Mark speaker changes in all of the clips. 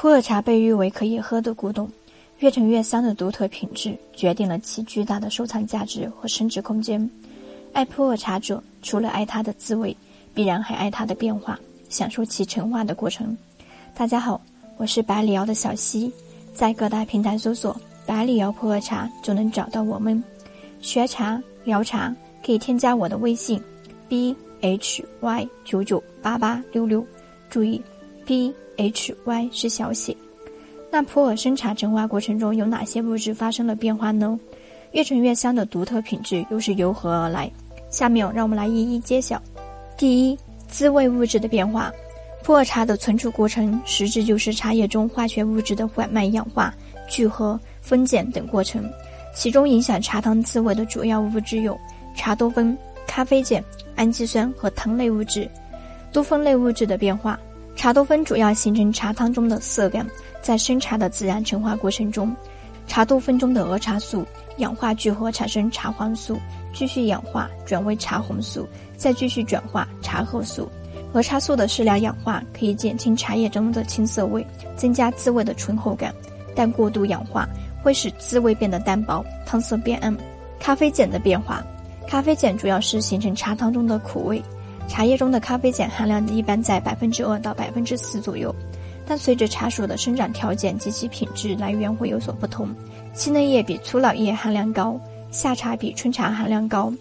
Speaker 1: 普洱茶被誉为可以喝的古董，越陈越香的独特品质决定了其巨大的收藏价值和升值空间。爱普洱茶者，除了爱它的滋味，必然还爱它的变化，享受其陈化的过程。大家好，我是百里瑶的小溪，在各大平台搜索“百里瑶普洱茶”就能找到我们。学茶聊茶，可以添加我的微信：b h y 九九八八六六，注意，b。H Y 是小写。那普洱生茶陈化过程中有哪些物质发生了变化呢？越陈越香的独特品质又是由何而来？下面让我们来一一揭晓。第一，滋味物质的变化。普洱茶的存储过程，实质就是茶叶中化学物质的缓慢氧化、聚合、分解等过程。其中影响茶汤滋味的主要物质有茶多酚、咖啡碱、氨基酸和糖类物质。多酚类物质的变化。茶多酚主要形成茶汤中的色感，在生茶的自然陈化过程中，茶多酚中的儿茶素氧化聚合产生茶黄素，继续氧化转为茶红素，再继续转化茶褐素。儿茶素的适量氧化可以减轻茶叶中的青涩味，增加滋味的醇厚感，但过度氧化会使滋味变得单薄，汤色变暗。咖啡碱的变化，咖啡碱主要是形成茶汤中的苦味。茶叶中的咖啡碱含量一般在百分之二到百分之四左右，但随着茶树的生长条件及其品质来源会有所不同，细嫩叶比粗老叶含量高，夏茶比春茶含量高。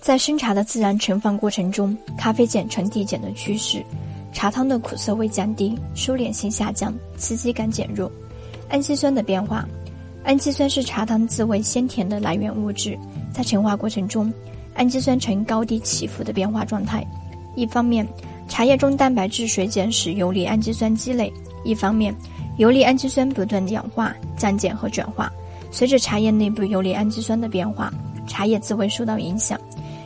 Speaker 1: 在生茶的自然陈放过程中，咖啡碱呈递减的趋势，茶汤的苦涩味降低，收敛性下降，刺激感减弱。氨基酸的变化，氨基酸是茶汤滋味鲜甜的来源物质，在陈化过程中，氨基酸呈高低起伏的变化状态。一方面，茶叶中蛋白质水碱使游离氨基酸积累；一方面，游离氨基酸不断氧化、降解和转化。随着茶叶内部游离氨基酸的变化，茶叶滋味受到影响。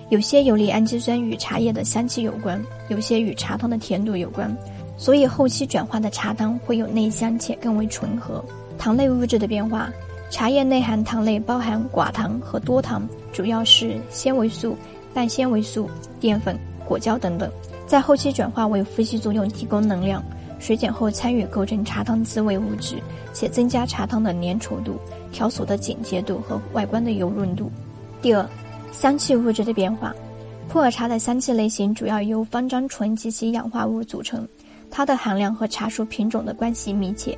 Speaker 1: 有些游离氨基酸与茶叶的香气有关，有些与茶汤的甜度有关。所以后期转化的茶汤会有内香且更为醇和。糖类物质的变化，茶叶内含糖类包含寡糖和多糖，主要是纤维素、半纤维素、淀粉。果胶等等，在后期转化为呼吸作用提供能量，水碱后参与构成茶汤滋味物质，且增加茶汤的粘稠度、条索的紧结度和外观的油润度。第二，香气物质的变化，普洱茶的香气类型主要由芳樟醇及其氧化物组成，它的含量和茶树品种的关系密切，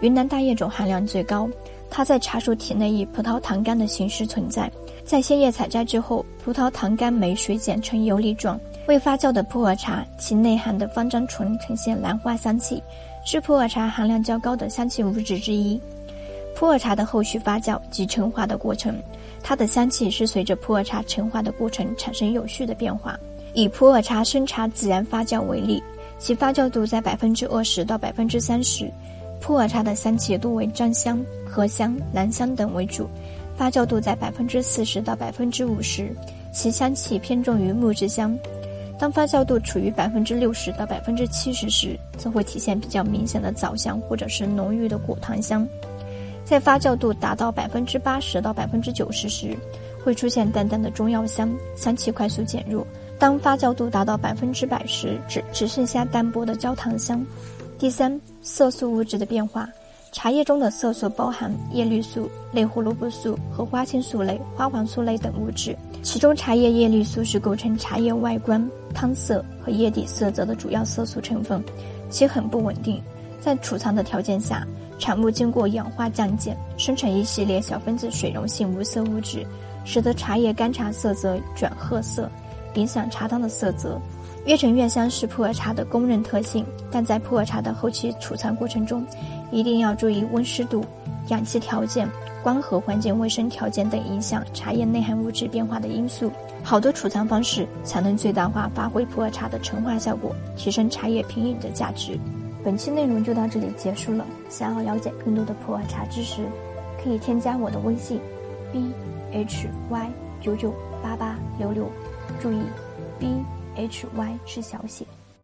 Speaker 1: 云南大叶种含量最高，它在茶树体内以葡萄糖苷的形式存在，在鲜叶采摘之后，葡萄糖苷酶水碱呈游离状。未发酵的普洱茶，其内含的芳樟醇呈现兰花香气，是普洱茶含量较高的香气物质之一。普洱茶的后续发酵及陈化的过程，它的香气是随着普洱茶陈化的过程产生有序的变化。以普洱茶生茶自然发酵为例，其发酵度在百分之二十到百分之三十，普洱茶的香气多为樟香、荷香、兰香等为主，发酵度在百分之四十到百分之五十，其香气偏重于木质香。当发酵度处于百分之六十到百分之七十时，则会体现比较明显的枣香或者是浓郁的果糖香；在发酵度达到百分之八十到百分之九十时，会出现淡淡的中药香，香气快速减弱。当发酵度达到百分之百时，只只剩下淡薄的焦糖香。第三，色素物质的变化。茶叶中的色素包含叶绿素、类胡萝卜素和花青素类、花黄素类等物质，其中茶叶叶绿素是构成茶叶外观、汤色和叶底色泽的主要色素成分，其很不稳定，在储藏的条件下，产物经过氧化降解，生成一系列小分子水溶性无色物质，使得茶叶干茶色泽转褐色，影响茶汤的色泽。越陈越香是普洱茶的公认特性，但在普洱茶的后期储藏过程中，一定要注意温湿度、氧气条件、光合环境卫生条件等影响茶叶内含物质变化的因素。好的储藏方式才能最大化发挥普洱茶的陈化效果，提升茶叶品饮的价值。本期内容就到这里结束了。想要了解更多的普洱茶知识，可以添加我的微信：b h y 九九八八六六。注意，b h y 是小写。